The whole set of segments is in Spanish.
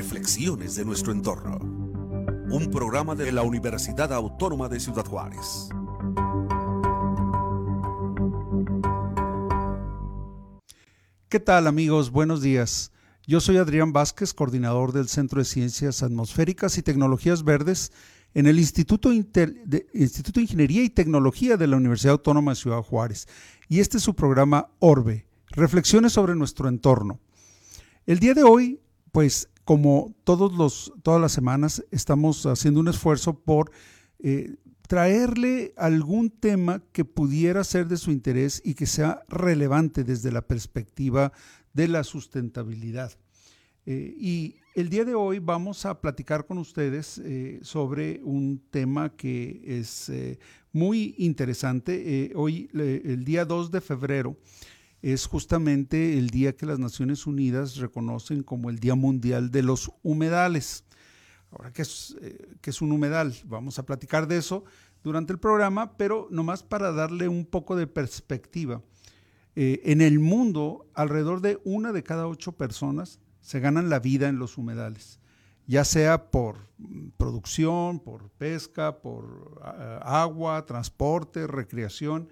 Reflexiones de nuestro entorno. Un programa de la Universidad Autónoma de Ciudad Juárez. ¿Qué tal amigos? Buenos días. Yo soy Adrián Vázquez, coordinador del Centro de Ciencias Atmosféricas y Tecnologías Verdes en el Instituto, de, Ingeniería y Tecnología de la Universidad Autónoma de Ciudad Juárez. Y este es su programa Orbe, Reflexiones sobre nuestro entorno. El día de hoy, pues como todos los, todas las semanas, estamos haciendo un esfuerzo por eh, traerle algún tema que pudiera ser de su interés y que sea relevante desde la perspectiva de la sustentabilidad. Eh, y el día de hoy vamos a platicar con ustedes eh, sobre un tema que es muy interesante. hoy, el día 2 de febrero, es justamente el día que las Naciones Unidas reconocen como el Día Mundial de los Humedales. Ahora, ¿qué es, eh, un humedal? Vamos a platicar de eso durante el programa, pero nomás para darle un poco de perspectiva. Eh, en el mundo, alrededor de una de cada ocho personas se ganan la vida en los humedales, ya sea por producción, por pesca, por agua, transporte, recreación.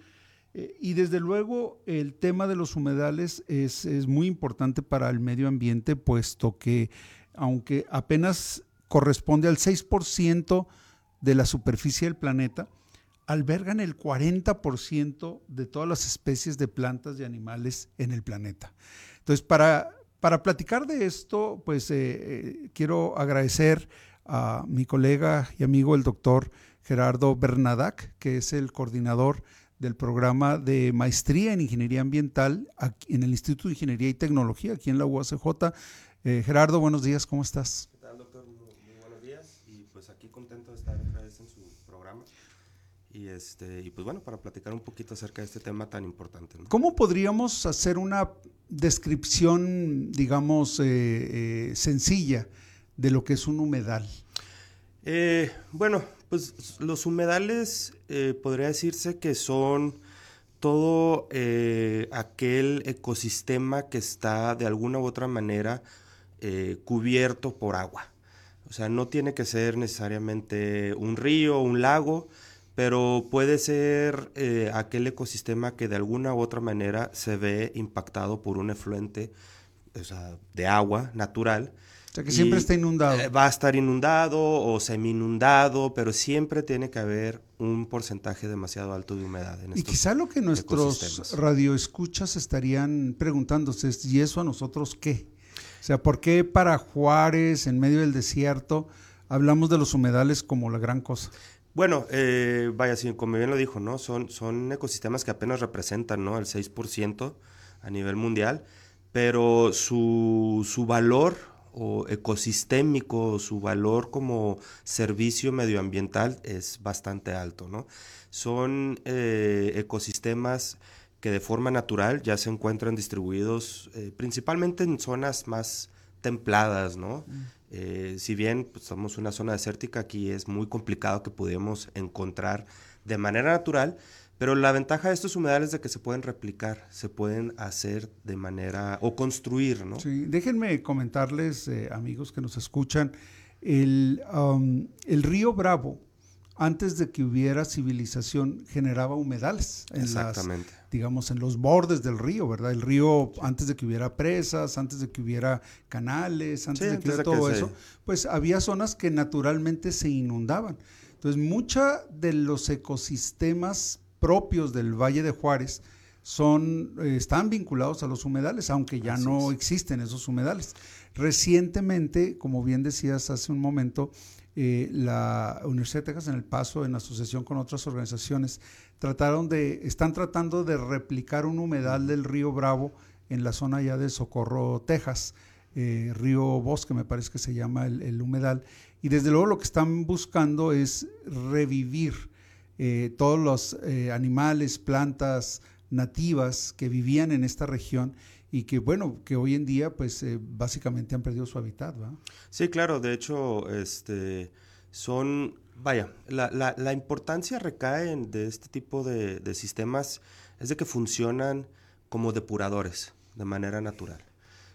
Eh, y desde luego el tema de los humedales es, muy importante para el medio ambiente, puesto que aunque apenas corresponde al 6% de la superficie del planeta, albergan el 40% de todas las especies de plantas y animales en el planeta. Entonces, para, para platicar de esto, pues eh, eh, quiero agradecer a mi colega y amigo el doctor Gerardo Bernadac, que es el coordinador del programa de maestría en ingeniería ambiental en el Instituto de Ingeniería y Tecnología, aquí en la UACJ. Eh, Gerardo, buenos días, ¿cómo estás? ¿Qué tal, doctor? Muy, buenos días y pues aquí contento de estar otra vez en su programa. Y, este, y pues bueno, para platicar un poquito acerca de este tema tan importante. ¿Cómo podríamos hacer una descripción, digamos, eh, eh, sencilla de lo que es un humedal? bueno, pues los humedales eh, podría decirse que son todo eh, aquel ecosistema que está de alguna u otra manera eh, cubierto por agua. O sea, no tiene que ser necesariamente un río un lago, pero puede ser aquel ecosistema que de alguna u otra manera se ve impactado por un efluente de agua natural sea, que siempre está inundado. Eh, va a estar inundado o semi-inundado, pero siempre tiene que haber un porcentaje demasiado alto de humedad. En y quizá lo que nuestros radioescuchas estarían preguntándose es, ¿y eso a nosotros qué? O sea, ¿por qué para Juárez, en medio del desierto, hablamos de los humedales como la gran cosa? Bueno, eh, vaya, como bien lo dijo, ¿no? Son, son ecosistemas que apenas representan, ¿no? El 6% a nivel mundial, pero su, su valor o ecosistémico, su valor como servicio medioambiental es bastante alto, ¿no? Son eh, ecosistemas que de forma natural ya se encuentran distribuidos eh, principalmente en zonas más templadas, ¿no? Mm. Eh, si bien pues, somos una zona desértica, aquí es muy complicado que podamos encontrar de manera natural pero la ventaja de estos humedales es de que se pueden replicar, se pueden hacer de manera o construir, ¿no? Sí, déjenme comentarles, eh, amigos que nos escuchan, el, um, el, río Bravo, antes de que hubiera civilización, generaba humedales. En Exactamente. digamos, en los bordes del río, ¿verdad? El río, antes de que hubiera presas, antes de que hubiera canales, antes de que hubiera todo eso, pues había zonas que naturalmente se inundaban. Entonces, mucha de los ecosistemas propios del Valle de Juárez son, eh, están vinculados a los humedales, aunque ya no existen esos humedales. Recientemente, como bien decías hace un momento, eh, la Universidad de Texas en El Paso, en asociación con otras organizaciones, trataron de, están tratando de replicar un humedal del río Bravo en la zona ya de Socorro, Texas. Eh, río Bosque, me parece que se llama el humedal. Y desde luego lo que están buscando es revivir eh, todos los eh, animales, plantas nativas que vivían en esta región y que bueno, que hoy en día pues eh, básicamente han perdido su hábitat, Sí, claro, de hecho, este, son, vaya, la, la, importancia recae en, de este tipo de, sistemas es de que funcionan como depuradores de manera natural.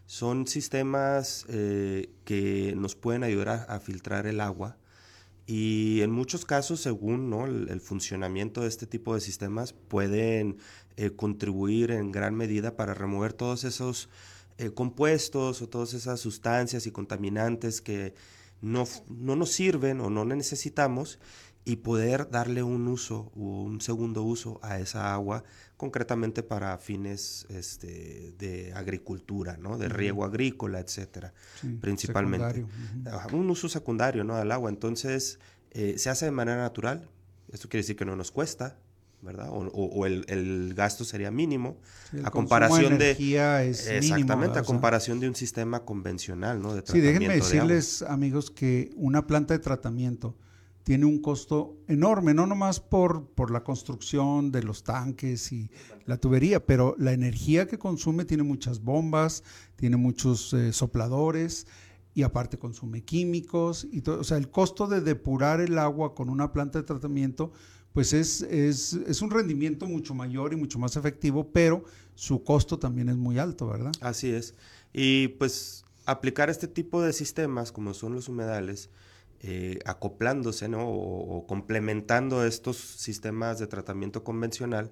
son sistemas que nos pueden ayudar a, filtrar el agua y en muchos casos, según ¿no? el, funcionamiento de este tipo de sistemas, pueden eh, contribuir en gran medida para remover todos esos eh, compuestos o todas esas sustancias y contaminantes que no, no nos sirven o no necesitamos y poder darle un uso o un segundo uso a esa agua, concretamente para fines este, de agricultura, ¿no? de riego agrícola, etcétera, principalmente. Un uso secundario ¿no? al agua. Entonces, eh, se hace de manera natural. Esto quiere decir que no nos cuesta, ¿verdad? O, el, gasto sería mínimo a comparación de, es exactamente a comparación de un sistema convencional, ¿no? sí, déjenme decirles, amigos, que una planta de tratamiento tiene un costo enorme, no nomás por, por la construcción de los tanques y la tubería, pero la energía que consume tiene muchas bombas, tiene muchos eh, sopladores y aparte consume químicos. Y o sea, el costo de depurar el agua con una planta de tratamiento, pues es, es, es un rendimiento mucho mayor y mucho más efectivo, pero su costo también es muy alto, ¿verdad? Así es. Y pues aplicar este tipo de sistemas, como son los humedales, eh, acoplándose o, complementando estos sistemas de tratamiento convencional,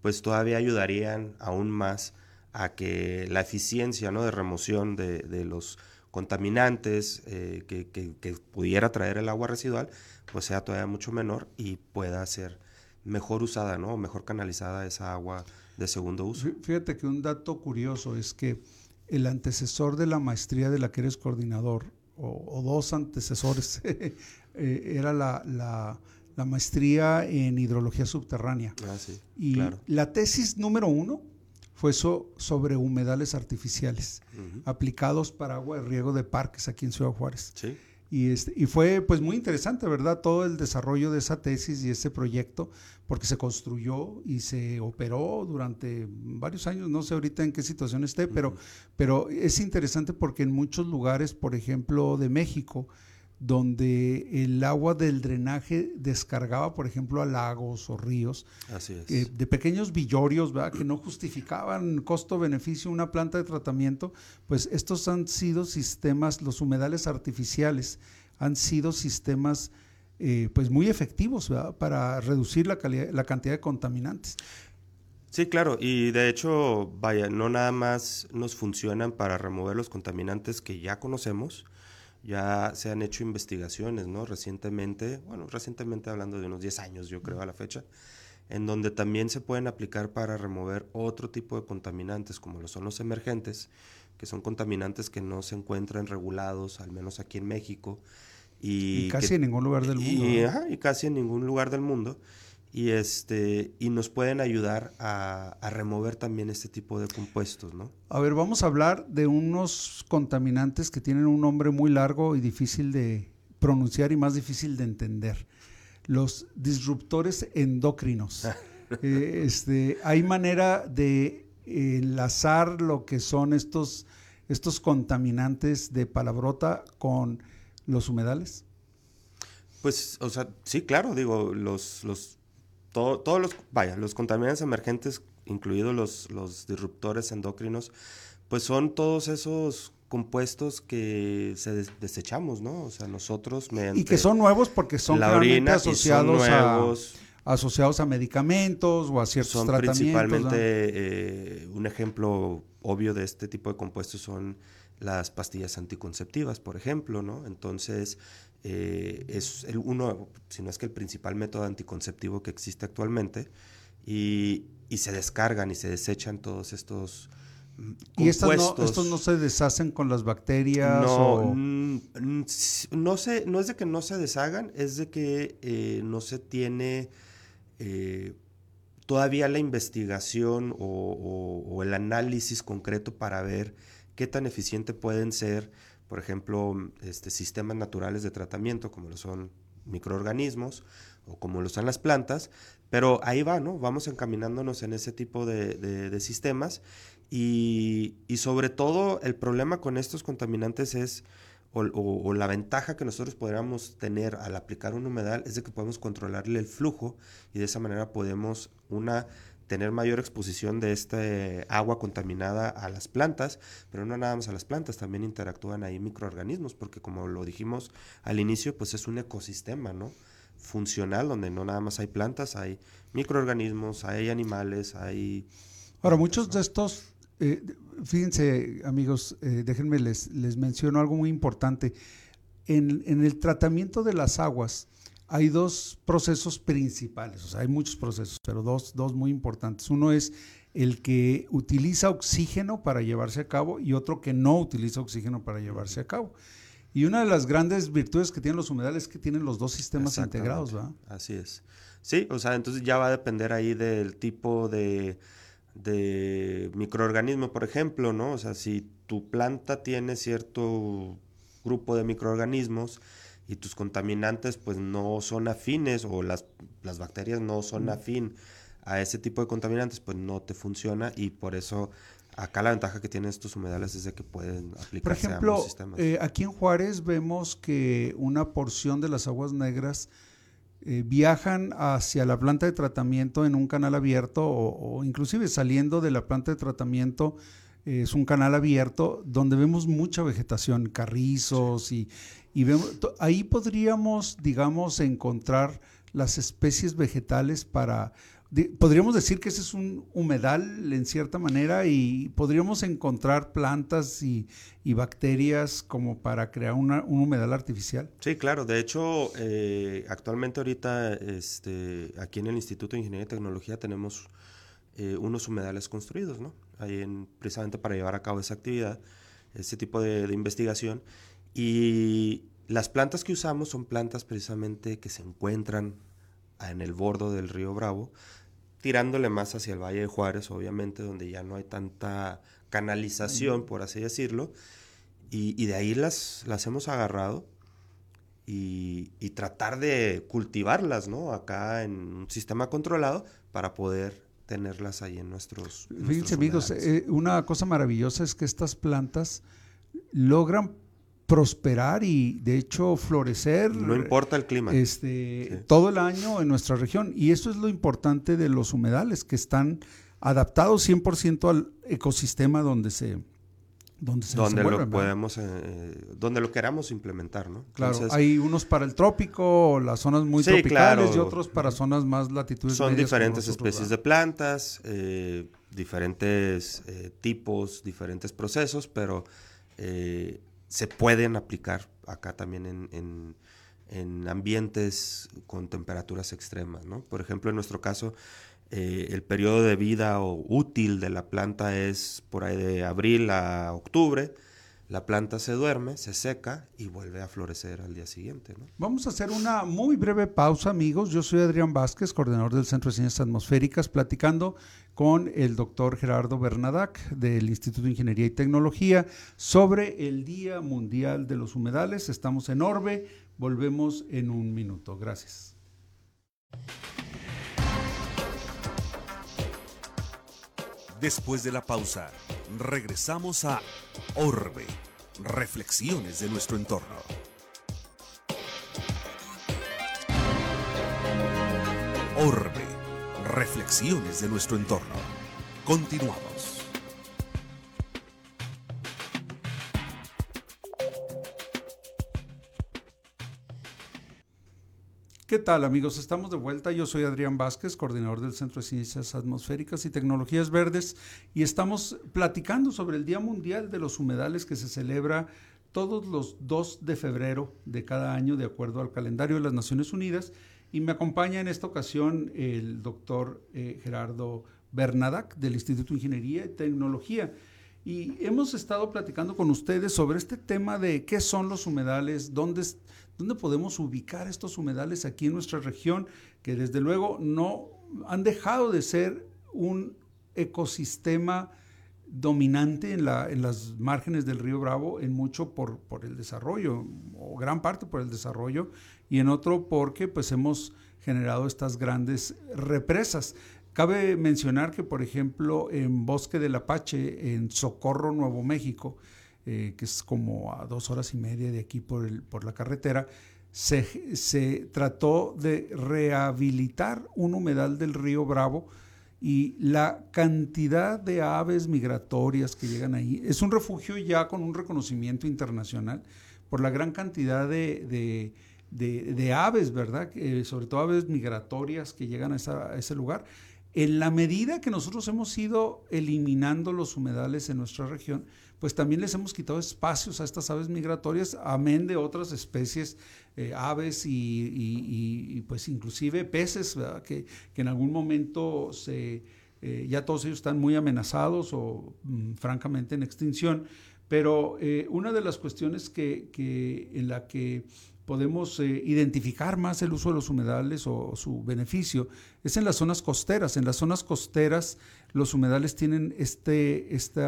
pues todavía ayudarían aún más a que la eficiencia ¿no? de remoción de, los contaminantes eh, que, pudiera traer el agua residual, pues sea todavía mucho menor y pueda ser mejor usada, ¿no? mejor canalizada esa agua de segundo uso. Fíjate que un dato curioso es que el antecesor de la maestría de la que eres coordinador, o, dos antecesores, eh, era la, la, maestría en hidrología subterránea. Ah, sí, y la tesis número uno fue sobre humedales artificiales aplicados para agua de riego de parques aquí en Ciudad Juárez. Sí. Y, este, y fue pues muy interesante, ¿verdad? Todo el desarrollo de esa tesis y ese proyecto, porque se construyó y se operó durante varios años, no sé ahorita en qué situación esté, pero, pero es interesante porque en muchos lugares, por ejemplo, de México, donde el agua del drenaje descargaba, por ejemplo, a lagos o ríos, eh, de pequeños villorios, ¿verdad? que no justificaban costo-beneficio una planta de tratamiento, pues estos han sido sistemas, los humedales artificiales, han sido sistemas eh, pues muy efectivos para reducir la, la cantidad de contaminantes. Sí, claro, y de hecho, vaya, no nada más nos funcionan para remover los contaminantes que ya conocemos, ya se han hecho investigaciones, ¿no? Recientemente, bueno, recientemente hablando de unos 10 años, yo creo, a la fecha, en donde también se pueden aplicar para remover otro tipo de contaminantes, como lo son los emergentes, que son contaminantes que no se encuentran regulados, al menos aquí en México. Y, casi en ningún lugar del mundo. y casi en ningún lugar del mundo y, este, y nos pueden ayudar a, remover también este tipo de compuestos, ¿no? A ver, vamos a hablar de unos contaminantes que tienen un nombre muy largo y difícil de pronunciar y más difícil de entender. Los disruptores endocrinos. Eh, este, ¿Hay manera de enlazar lo que son estos, estos contaminantes de palabrota con los humedales? Pues, o sea, sí, claro, digo, los, los todos los, vaya, los contaminantes emergentes, incluidos los, los disruptores endocrinos, pues son todos esos compuestos que se desechamos, ¿no? O sea, nosotros mediante... Y que son nuevos porque son la asociados a asociados a medicamentos o a ciertos son principalmente eh, un ejemplo obvio de este tipo de compuestos son las pastillas anticonceptivas, por ejemplo, ¿no? Entonces, eh, es el uno, si no es que el principal método anticonceptivo que existe actualmente, y, se descargan y se desechan todos estos compuestos. ¿Y estos no, se deshacen con las bacterias? No, no, se, no es de que no se deshagan, es de que eh, no se tiene eh, todavía la investigación o el análisis concreto para ver qué tan eficiente pueden ser por ejemplo, este, sistemas naturales de tratamiento, como lo son microorganismos o como lo son las plantas, pero ahí va, ¿no? Vamos encaminándonos en ese tipo de, sistemas y, sobre todo el problema con estos contaminantes es, o, la ventaja que nosotros podríamos tener al aplicar un humedal es de que podemos controlarle el flujo y de esa manera podemos, una, tener mayor exposición de este agua contaminada a las plantas, pero no nada más a las plantas, también interactúan ahí microorganismos, porque como lo dijimos al inicio, pues es un ecosistema, ¿no? Funcional, donde no nada más hay plantas, hay microorganismos, hay animales, hay... Ahora, muchos de estos, eh, fíjense amigos, eh, déjenme les, les menciono algo muy importante. En, en el tratamiento de las aguas, hay dos procesos principales, o sea, hay muchos procesos, pero dos, dos muy importantes. Uno es el que utiliza oxígeno para llevarse a cabo y otro que no utiliza oxígeno para llevarse a cabo. Y una de las grandes virtudes que tienen los humedales es que tienen los dos sistemas integrados, ¿verdad? Así es. Sí, o sea, entonces ya va a depender ahí del tipo de, de microorganismo, por ejemplo, ¿no? O sea, si tu planta tiene cierto grupo de microorganismos, y tus contaminantes pues no son afines o las, las bacterias no son afín a ese tipo de contaminantes, pues no te funciona y por eso acá la ventaja que tienen estos humedales es de que pueden aplicarse por ejemplo, a ambos sistemas. Eh, aquí en Juárez vemos que una porción de las aguas negras eh, viajan hacia la planta de tratamiento en un canal abierto o, o inclusive saliendo de la planta de tratamiento es un canal abierto donde vemos mucha vegetación, carrizos y, y ahí podríamos, digamos, encontrar las especies vegetales para, podríamos decir que ese es un humedal en cierta manera y podríamos encontrar plantas y, bacterias como para crear un humedal artificial. Sí, claro. De hecho, eh, actualmente ahorita este, aquí en el Instituto de Ingeniería y Tecnología tenemos eh, unos humedales construidos, ¿no? Ahí en, precisamente para llevar a cabo esa actividad, ese tipo de investigación. Y las plantas que usamos son plantas precisamente que se encuentran en el bordo del río Bravo, tirándole más hacia el Valle de Juárez, obviamente, donde ya no hay tanta canalización, por así decirlo, y, de ahí las, las hemos agarrado y, tratar de cultivarlas, ¿no? Acá en un sistema controlado para poder tenerlas ahí en nuestros... Fíjense amigos, eh, una cosa maravillosa es que estas plantas logran prosperar y de hecho florecer. No importa el clima. Este, Todo el año en nuestra región. Y eso es lo importante de los humedales, que están adaptados 100% al ecosistema donde se donde se donde lo podemos eh, donde lo queramos implementar no claro hay unos para el trópico las zonas muy tropicales y otros para zonas más latitudes son diferentes especies de plantas eh, diferentes eh, tipos diferentes procesos pero se pueden aplicar acá también en, ambientes con temperaturas extremas. ¿no? Por ejemplo, en nuestro caso, eh, el periodo de vida o útil de la planta es por ahí de abril a octubre la planta se duerme, se seca y vuelve a florecer al día siguiente. Vamos a hacer una muy breve pausa, amigos. Yo soy Adrián Vázquez, coordinador del Centro de Ciencias Atmosféricas, platicando con el doctor Gerardo Bernadac del Instituto de Ingeniería y Tecnología sobre el Día Mundial de los Humedales. Estamos en Orbe. Volvemos en un minuto. Gracias. Después de la pausa, regresamos a Orbe, reflexiones de nuestro entorno. Orbe, reflexiones de nuestro entorno. Continuamos. ¿Qué tal amigos? Estamos de vuelta. Yo soy Adrián Vázquez, coordinador del Centro de Ciencias Atmosféricas y Tecnologías Verdes y estamos platicando sobre el Día Mundial de los Humedales que se celebra todos los 2 de febrero de cada año de acuerdo al calendario de las Naciones Unidas y me acompaña en esta ocasión el doctor eh, Gerardo Bernadac del Instituto de Ingeniería y Tecnología. Y hemos estado platicando con ustedes sobre este tema de qué son los humedales, dónde, dónde podemos ubicar estos humedales aquí en nuestra región, que desde luego no han dejado de ser un ecosistema dominante en, la, en las márgenes del río Bravo, en mucho por, por el desarrollo, o gran parte por el desarrollo, y en otro porque pues hemos generado estas grandes represas. Cabe mencionar que, por ejemplo, en Bosque del Apache, en Socorro, Nuevo México, eh, que es como a dos horas y media de aquí por, el, por la carretera, se, se, trató de rehabilitar un humedal del río Bravo y la cantidad de aves migratorias que llegan ahí. Es un refugio ya con un reconocimiento internacional por la gran cantidad de, aves, ¿verdad? sobre todo aves migratorias que llegan a, ese lugar. En la medida que nosotros hemos ido eliminando los humedales en nuestra región, pues también les hemos quitado espacios a estas aves migratorias, amén de otras especies, eh, aves y, pues inclusive peces, Que, en algún momento se, eh, ya todos ellos están muy amenazados o mm, francamente en extinción. Pero eh, una de las cuestiones que, que en la que podemos eh, identificar más el uso de los humedales o, su beneficio es en las zonas costeras. En las zonas costeras los humedales tienen este, este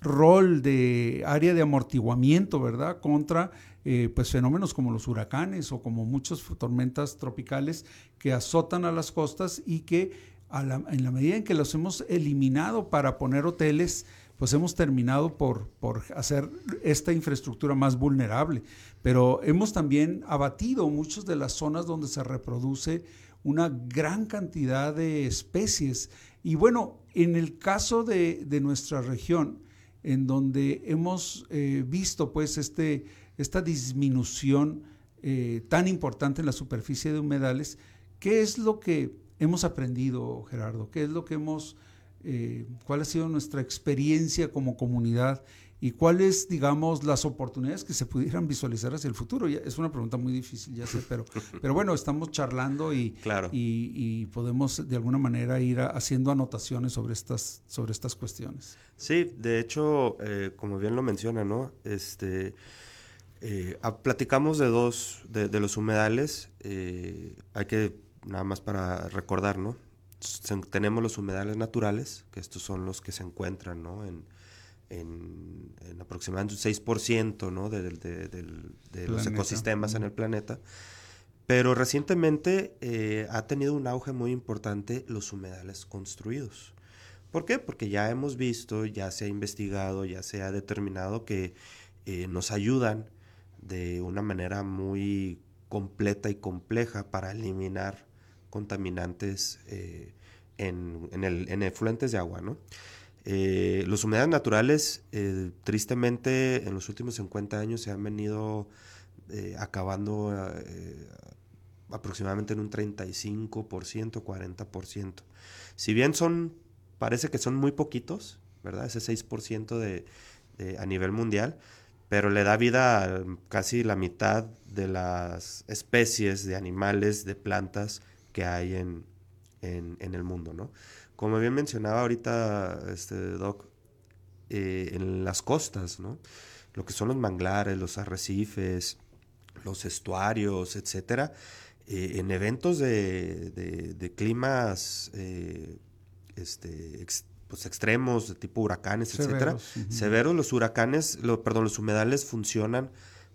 rol de área de amortiguamiento, ¿verdad? Contra eh, pues fenómenos como los huracanes o como muchas tormentas tropicales que azotan a las costas y que en la medida en que los hemos eliminado para poner hoteles, pues hemos terminado por, por hacer esta infraestructura más vulnerable. Pero hemos también abatido muchas de las zonas donde se reproduce una gran cantidad de especies. Y bueno, en el caso de, nuestra región, en donde hemos eh, visto pues este, esta disminución eh, tan importante en la superficie de humedales, ¿qué es lo que hemos aprendido, Gerardo? ¿Qué es lo que hemos eh, cuál ha sido nuestra experiencia como comunidad y cuáles, digamos, las oportunidades que se pudieran visualizar hacia el futuro. es una pregunta muy difícil, ya sé, pero, pero bueno, estamos charlando y, y, podemos de alguna manera ir haciendo anotaciones sobre estas, sobre estas cuestiones. Sí, de hecho, eh, como bien lo menciona, ¿no? Este, eh, platicamos de dos, de, de los humedales, hay que, nada más para recordar, ¿no? Tenemos los humedales naturales, que estos son los que se encuentran en, en, aproximadamente un 6% ¿no? de, de, los ecosistemas en el planeta. Pero recientemente eh, ha tenido un auge muy importante los humedales construidos. ¿Por qué? Porque ya hemos visto, ya se ha investigado, ya se ha determinado que eh, nos ayudan de una manera muy completa y compleja para eliminar contaminantes eh, en, en efluentes de agua. ¿no? Eh, los humedales naturales, eh, tristemente, en los últimos 50 años se han venido acabando aproximadamente en un 35%, 40%. Si bien son, parece que son muy poquitos, ¿verdad? Ese 6% de, a nivel mundial, pero le da vida a casi la mitad de las especies de animales, de plantas que hay en, el mundo, ¿no? Como bien mencionaba ahorita este Doc, eh, en las costas, ¿no? Lo que son los manglares, los arrecifes, los estuarios, etcétera, eh, en eventos de, climas eh, este, pues extremos, de tipo huracanes, etcétera, severos, los huracanes, perdón, los humedales funcionan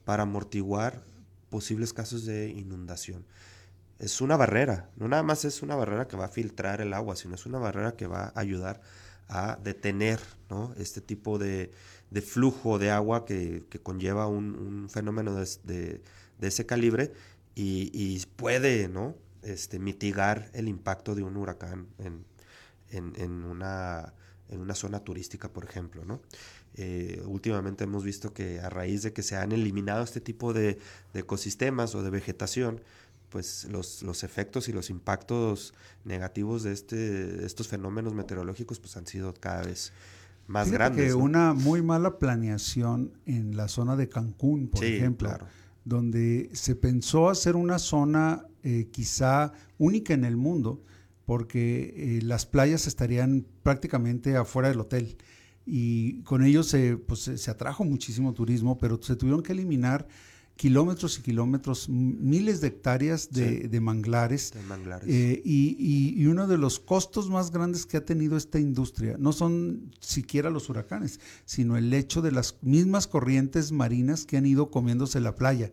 para amortiguar posibles casos de inundación es una barrera, no nada más es una barrera que va a filtrar el agua, sino es una barrera que va a ayudar a detener este tipo de, flujo de agua que, conlleva un, fenómeno de, ese calibre y, puede ¿no? este, mitigar el impacto de un huracán en, una, en una zona turística, por ejemplo. ¿no? Eh, últimamente hemos visto que a raíz de que se han eliminado este tipo de, ecosistemas o de vegetación, pues los, los, efectos y los impactos negativos de, este, estos fenómenos meteorológicos pues han sido cada vez más grandes. Que una muy mala planeación en la zona de Cancún, por ejemplo, donde se pensó hacer una zona eh, quizá única en el mundo, porque eh, las playas estarían prácticamente afuera del hotel y con ello se, pues, se atrajo muchísimo turismo, pero se tuvieron que eliminar kilómetros y kilómetros, miles de hectáreas de, manglares. Eh, y, uno de los costos más grandes que ha tenido esta industria no son siquiera los huracanes, sino el hecho de las mismas corrientes marinas que han ido comiéndose la playa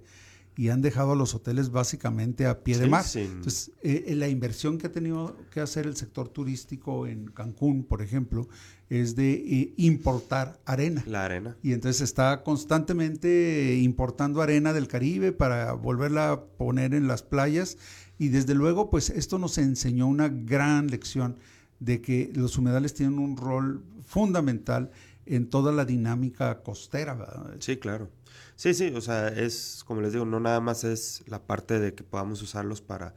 y han dejado a los hoteles básicamente a pie de mar. Entonces, eh, eh, la inversión que ha tenido que hacer el sector turístico en Cancún, por ejemplo, es de eh, importar arena. La arena. Y entonces está constantemente importando arena del Caribe para volverla a poner en las playas. Y desde luego, pues esto nos enseñó una gran lección de que los humedales tienen un rol fundamental en toda la dinámica costera. ¿verdad? Sí, claro. Sí, sí, o sea, es, como les digo, no nada más es la parte de que podamos usarlos para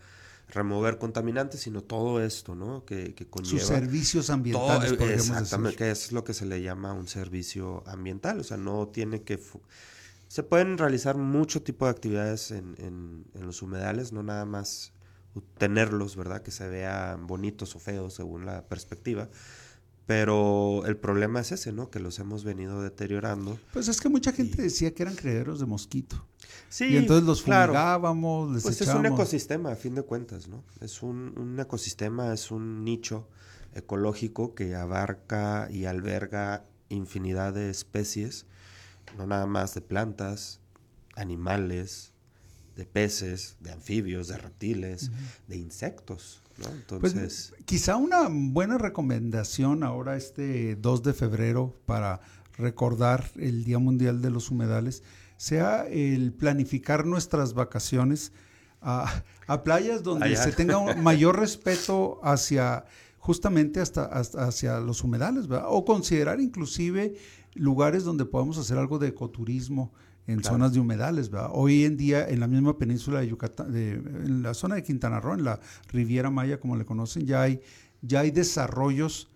remover contaminantes, sino todo esto, ¿no? Que, que conlleva... Sus servicios ambientales, todo, podríamos Exactamente, decir. que es lo que se le llama un servicio ambiental, o sea, no tiene que... Se pueden realizar mucho tipo de actividades en, en, en los humedales, no nada más tenerlos, ¿verdad? Que se vean bonitos o feos según la perspectiva, pero el problema es ese, ¿no? Que los hemos venido deteriorando. Pues es que mucha gente y... decía que eran criaderos de mosquito. Sí, y entonces los fumigábamos, claro. les Pues echábamos. es un ecosistema, a fin de cuentas, ¿no? Es un, un, ecosistema, es un nicho ecológico que abarca y alberga infinidad de especies, no nada más de plantas, animales, de peces, de anfibios, de reptiles, uh -huh. de insectos. ¿No? Entonces, pues, quizá una buena recomendación ahora este 2 de febrero para recordar el Día Mundial de los Humedales sea el planificar nuestras vacaciones a, a playas donde Allá. se tenga un mayor respeto hacia justamente hasta, hasta hacia los humedales, ¿verdad? O considerar inclusive lugares donde podamos hacer algo de ecoturismo en claro. zonas de humedales. ¿verdad? Hoy en día en la misma península de Yucatán, de, en la zona de Quintana Roo, en la Riviera Maya, como le conocen, ya hay, ya hay desarrollos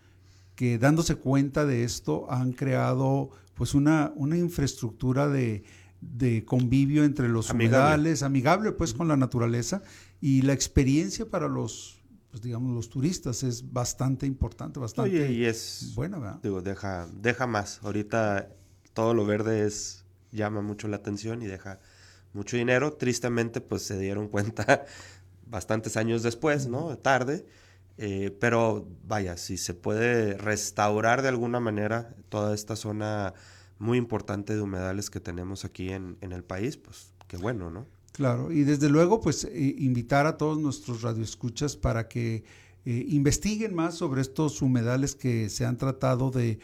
que dándose cuenta de esto han creado pues una, una infraestructura de, de convivio entre los amigable. humedales, amigable pues uh -huh. con la naturaleza y la experiencia para los pues digamos los turistas es bastante importante, bastante Oye, y es buena, ¿verdad? Digo, deja, deja más. Ahorita todo lo verde es llama mucho la atención y deja mucho dinero. Tristemente, pues se dieron cuenta bastantes años después, ¿no? Tarde. Eh, pero vaya, si se puede restaurar de alguna manera toda esta zona muy importante de humedales que tenemos aquí en, en el país, pues qué bueno, ¿no? Claro, y desde luego, pues eh, invitar a todos nuestros radioescuchas para que eh, investiguen más sobre estos humedales que se han tratado de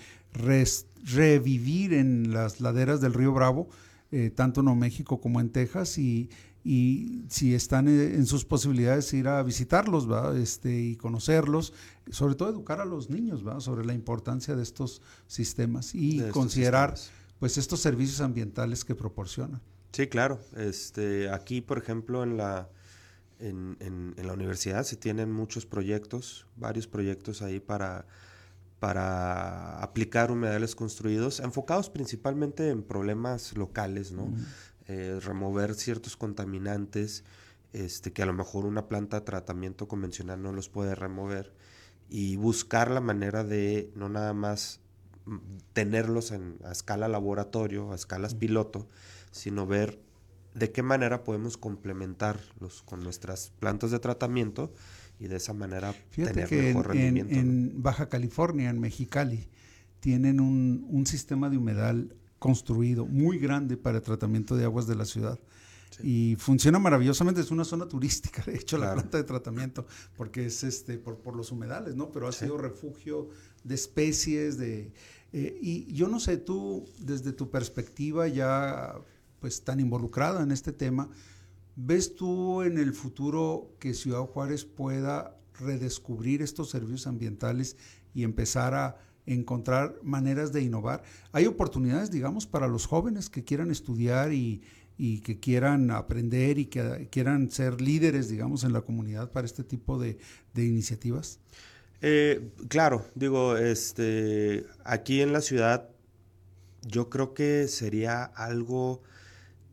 revivir en las laderas del río Bravo, eh, tanto en México como en Texas, y, y si están en sus posibilidades ir a visitarlos ¿va? Este, y conocerlos, sobre todo educar a los niños ¿va? sobre la importancia de estos sistemas y estos considerar sistemas. pues estos servicios ambientales que proporcionan. Sí, claro. Este, aquí, por ejemplo, en la, en, en- en la universidad se tienen muchos proyectos, varios proyectos ahí para, para aplicar humedales construidos, enfocados principalmente en problemas locales, ¿no? Eh, remover ciertos contaminantes este, que a lo mejor una planta de tratamiento convencional no los puede remover y buscar la manera de no nada más mm, tenerlos en, a escala laboratorio, a escalas piloto, sino ver de qué manera podemos complementarlos con nuestras plantas de tratamiento y de esa manera Fíjate tener que mejor en- rendimiento. ¿no? en Baja California, en Mexicali, tienen un, un sistema de humedal construido muy grande para el tratamiento de aguas de la ciudad. Y funciona maravillosamente, es una zona turística, de hecho, la planta de tratamiento, porque es este por, por los humedales, ¿no? Pero ha Sí. sido refugio de especies, de... eh, y yo no sé, tú, desde tu perspectiva ya pues tan involucrada en este tema, ¿ves tú en el futuro que Ciudad Juárez pueda redescubrir estos servicios ambientales y empezar a encontrar maneras de innovar? Hay oportunidades, digamos, para los jóvenes que quieran estudiar y, que quieran aprender y que quieran ser líderes, digamos, en la comunidad para este tipo de, de iniciativas. Eh, claro, digo, este, aquí en la ciudad yo creo que sería algo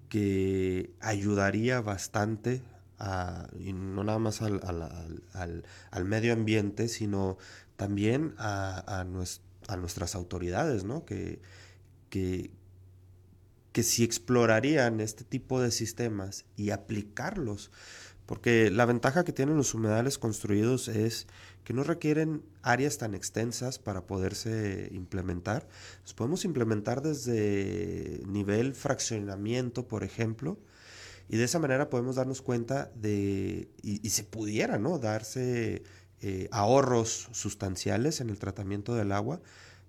que ayudaría bastante a, no nada más al, al- al- al- al medio ambiente, sino también a, a nues- a nuestras autoridades, ¿no? Que, que, que si explorarían este tipo de sistemas y aplicarlos, porque la ventaja que tienen los humedales construidos es que no requieren áreas tan extensas para poderse implementar. Los podemos implementar desde nivel fraccionamiento, por ejemplo, y de esa manera podemos darnos cuenta de, y, y se pudiera, ¿no? Darse eh, ahorros sustanciales en el tratamiento del agua,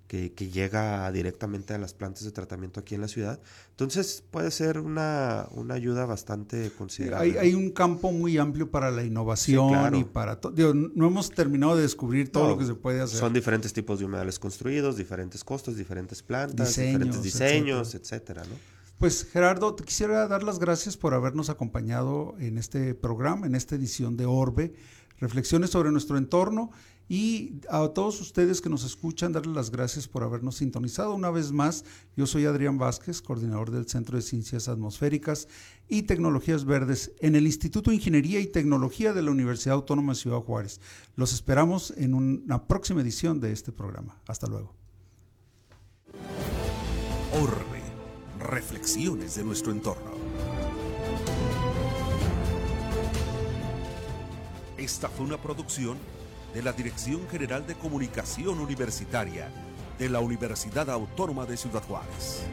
que, llega directamente a las plantas de tratamiento aquí en la ciudad. Entonces puede ser una, una ayuda bastante considerable. Hay, un campo muy amplio para la innovación y para todo. No hemos terminado de descubrir todo lo que se puede hacer. Son diferentes tipos de humedales construidos, diferentes costos, diferentes plantas, diferentes diseños, etcétera, ¿no? Pues Gerardo, te quisiera dar las gracias por habernos acompañado en este programa, en esta edición de Orbe, reflexiones sobre nuestro entorno y a todos ustedes que nos escuchan, darles las gracias por habernos sintonizado una vez más. Yo soy Adrián Vázquez, coordinador del Centro de Ciencias Atmosféricas y Tecnologías Verdes en el Instituto de Ingeniería y Tecnología de la Universidad Autónoma de Ciudad Juárez. Los esperamos en una próxima edición de este programa. Hasta luego. Orbe, reflexiones de nuestro entorno. Esta fue una producción de la Dirección General de Comunicación Universitaria de la Universidad Autónoma de Ciudad Juárez.